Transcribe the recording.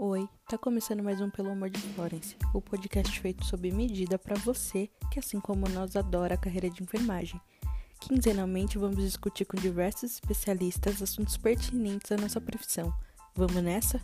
Oi, tá começando mais um Pelo Amor de Florence, o podcast feito sob medida para você que, assim como nós, adora a carreira de enfermagem. Quinzenalmente vamos discutir com diversos especialistas assuntos pertinentes à nossa profissão. Vamos nessa?